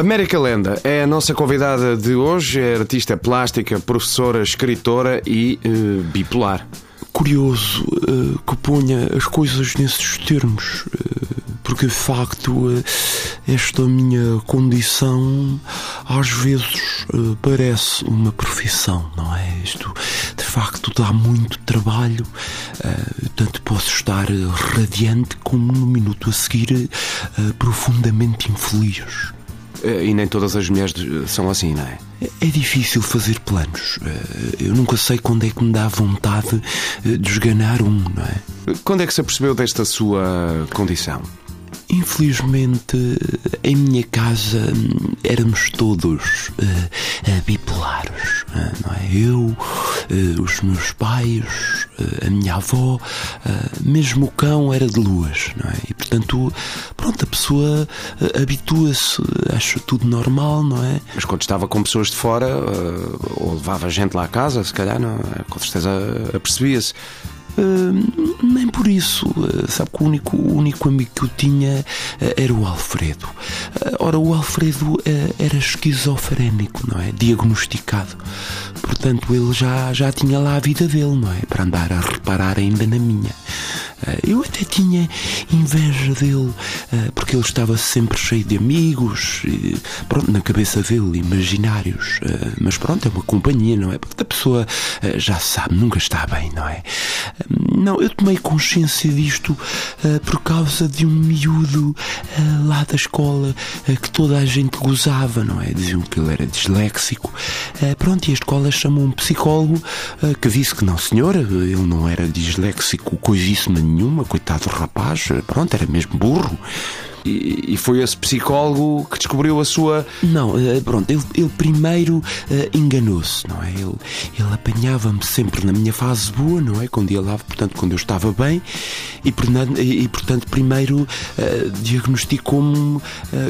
América Lenda é a nossa convidada de hoje, é artista plástica, professora, escritora e uh, bipolar. Curioso uh, que ponha as coisas nesses termos, uh, porque de facto esta minha condição às vezes parece uma profissão, não é? Isto de facto dá muito trabalho, tanto posso estar radiante como no minuto a seguir profundamente infeliz. Eh, e nem todas as mulheres são assim, não é? É difícil fazer planos. Eh, eu nunca sei quando é que me dá vontade eh, de esganar um, não é? Quando é que se apercebeu desta sua condição? Infelizmente, em minha casa hum, éramos todos uh, bipolares, uh, não é? Eu, uh, os meus pais, a minha avó, mesmo o cão era de luas, não é? E portanto, pronto, a pessoa habitua-se, acha tudo normal, não é? Mas quando estava com pessoas de fora, ou levava gente lá à casa, se calhar, não, com certeza apercebia-se. Uh, nem por isso. Uh, sabe que o único, o único amigo que eu tinha uh, era o Alfredo. ora, o Alfredo era esquizofrénico, não é? Diagnosticado. Portanto, ele já, já tinha lá a vida dele, não é? Para andar a reparar ainda na minha. Eu até tinha inveja dele, porque ele estava sempre cheio de amigos, pronto, na cabeça dele, imaginários. Mas pronto, é uma companhia, não é? Porque a pessoa já sabe, nunca está bem, não é? Não, eu tomei consciência disto uh, por causa de um miúdo uh, lá da escola uh, que toda a gente gozava, não é? Diziam que ele era disléxico. pronto, e a escola chamou um psicólogo que disse que não, senhora, ele não era disléxico coisíssima nenhuma, coitado do rapaz, pronto, era mesmo burro. E, e, foi esse psicólogo que descobriu a sua. Não, eh, pronto, ele, ele primeiro uh, enganou-se, não é? Ele, ele apanhava-me sempre na minha fase boa, não é? Quando ia lá, portanto, quando eu estava bem, e, e, portanto, primeiro uh, diagnosticou-me uh,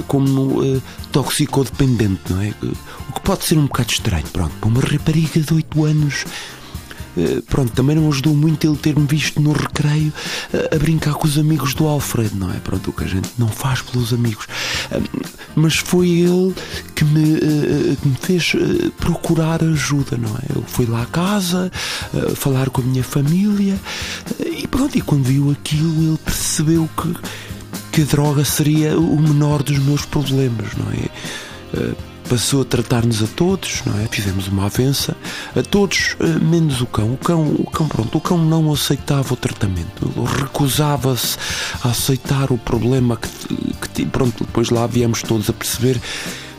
como uh, toxicodependente, não é? O que pode ser um bocado estranho, pronto, para uma rapariga de 8 anos pronto, também não ajudou muito ele ter-me visto no recreio eh, a brincar com os amigos do Alfredo, não é? Pronto, o que a gente não faz pelos amigos. Mas foi ele que me, eh, que me fez procurar ajuda, não é? Ele foi lá à casa, falar com a minha família e pronto, e quando viu aquilo ele percebeu que, que a droga seria o menor dos meus problemas, não é? Passou a tratar-nos a todos, não é? Fizemos uma avença a todos, eh, menos o cão. O cão, o cão, pronto, o cão não aceitava o tratamento. Recusava-se a aceitar o problema que, que, pronto, depois lá viemos todos a perceber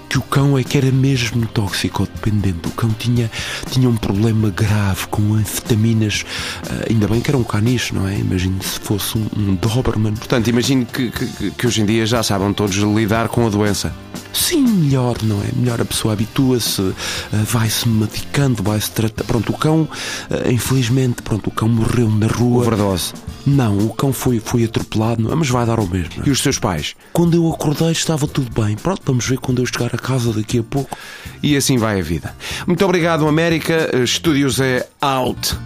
que o cão é que era mesmo toxicodependente. O cão tinha, tinha um problema grave com anfetaminas. Uh, ainda bem que era um caniche, não é? Imagine se fosse um, um Doberman. Portanto, imagino que, que, que hoje em dia já sabem todos lidar com a doença. Sim, melhor, não é? Melhor a pessoa habitua-se, eh, vai-se medicando, vai-se tratar. Pronto, o cão, eh, infelizmente, pronto, o cão morreu na rua. Overdose. Não, o cão foi, foi atropelado, mas vai dar o mesmo. É? E os seus pais? Quando eu acordei estava tudo bem. Pronto, vamos ver quando eu chegar a casa daqui a pouco. E assim vai a vida. Muito obrigado, América. Estúdios é out.